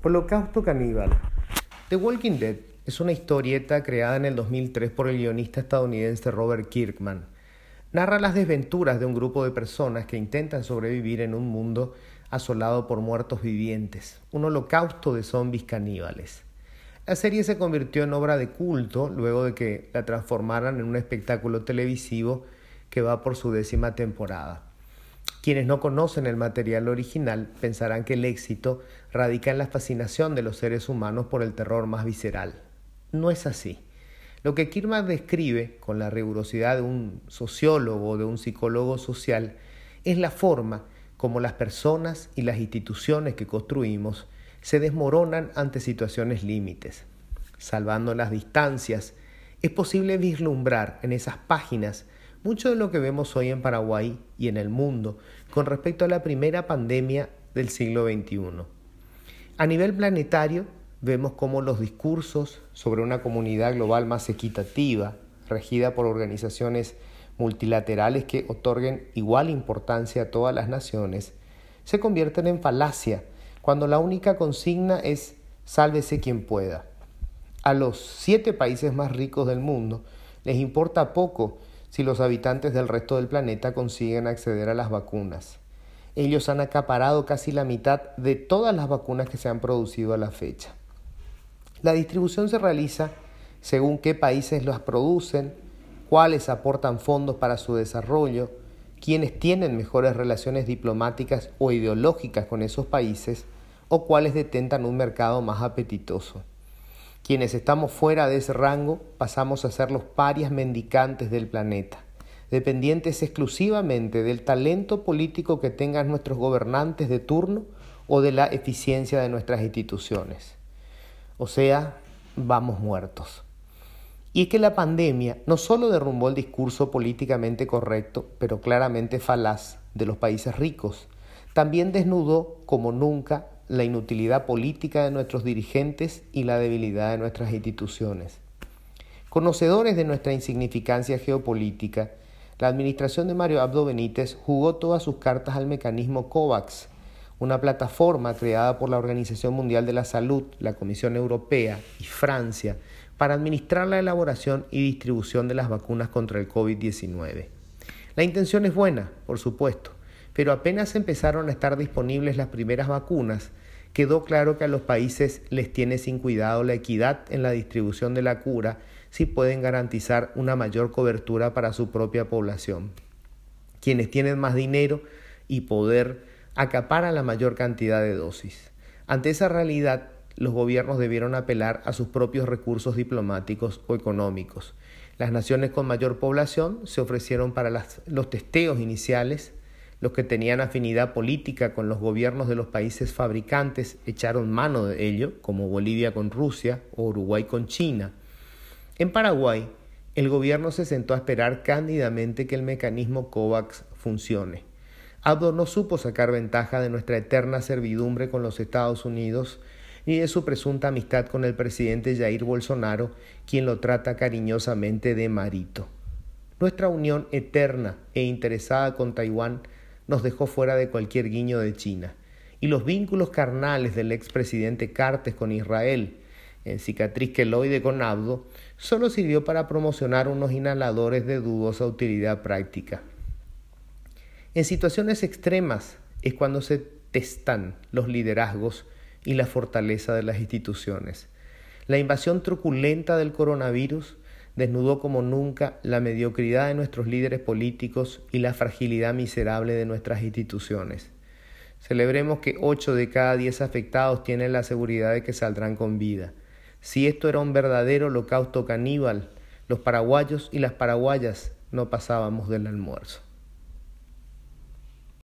Holocausto caníbal. The Walking Dead es una historieta creada en el 2003 por el guionista estadounidense Robert Kirkman. Narra las desventuras de un grupo de personas que intentan sobrevivir en un mundo asolado por muertos vivientes, un holocausto de zombies caníbales. La serie se convirtió en obra de culto luego de que la transformaran en un espectáculo televisivo que va por su décima temporada. Quienes no conocen el material original pensarán que el éxito radica en la fascinación de los seres humanos por el terror más visceral. No es así. Lo que Kirman describe con la rigurosidad de un sociólogo o de un psicólogo social es la forma como las personas y las instituciones que construimos se desmoronan ante situaciones límites. Salvando las distancias, es posible vislumbrar en esas páginas mucho de lo que vemos hoy en Paraguay y en el mundo con respecto a la primera pandemia del siglo XXI. A nivel planetario, vemos cómo los discursos sobre una comunidad global más equitativa, regida por organizaciones multilaterales que otorguen igual importancia a todas las naciones, se convierten en falacia cuando la única consigna es sálvese quien pueda. A los siete países más ricos del mundo les importa poco si los habitantes del resto del planeta consiguen acceder a las vacunas. Ellos han acaparado casi la mitad de todas las vacunas que se han producido a la fecha. La distribución se realiza según qué países las producen, cuáles aportan fondos para su desarrollo, quienes tienen mejores relaciones diplomáticas o ideológicas con esos países, o cuáles detentan un mercado más apetitoso. Quienes estamos fuera de ese rango pasamos a ser los parias mendicantes del planeta, dependientes exclusivamente del talento político que tengan nuestros gobernantes de turno o de la eficiencia de nuestras instituciones. O sea, vamos muertos. Y es que la pandemia no solo derrumbó el discurso políticamente correcto, pero claramente falaz, de los países ricos, también desnudó como nunca la inutilidad política de nuestros dirigentes y la debilidad de nuestras instituciones. Conocedores de nuestra insignificancia geopolítica, la administración de Mario Abdo Benítez jugó todas sus cartas al mecanismo COVAX, una plataforma creada por la Organización Mundial de la Salud, la Comisión Europea y Francia para administrar la elaboración y distribución de las vacunas contra el COVID-19. La intención es buena, por supuesto, pero apenas empezaron a estar disponibles las primeras vacunas, quedó claro que a los países les tiene sin cuidado la equidad en la distribución de la cura si pueden garantizar una mayor cobertura para su propia población. Quienes tienen más dinero y poder acaparan la mayor cantidad de dosis. Ante esa realidad, los gobiernos debieron apelar a sus propios recursos diplomáticos o económicos. Las naciones con mayor población se ofrecieron para los testeos iniciales los que tenían afinidad política con los gobiernos de los países fabricantes echaron mano de ello, como Bolivia con Rusia o Uruguay con China. En Paraguay, el gobierno se sentó a esperar cándidamente que el mecanismo COVAX funcione. Abdo no supo sacar ventaja de nuestra eterna servidumbre con los Estados Unidos ni de su presunta amistad con el presidente Jair Bolsonaro, quien lo trata cariñosamente de marito. Nuestra unión eterna e interesada con Taiwán nos dejó fuera de cualquier guiño de China. Y los vínculos carnales del expresidente Cartes con Israel, en cicatriz queloide con Abdo, solo sirvió para promocionar unos inhaladores de dudosa utilidad práctica. En situaciones extremas es cuando se testan los liderazgos y la fortaleza de las instituciones. La invasión truculenta del coronavirus desnudó como nunca la mediocridad de nuestros líderes políticos y la fragilidad miserable de nuestras instituciones. Celebremos que ocho de cada diez afectados tienen la seguridad de que saldrán con vida. Si esto era un verdadero holocausto caníbal, los paraguayos y las paraguayas no pasábamos del almuerzo.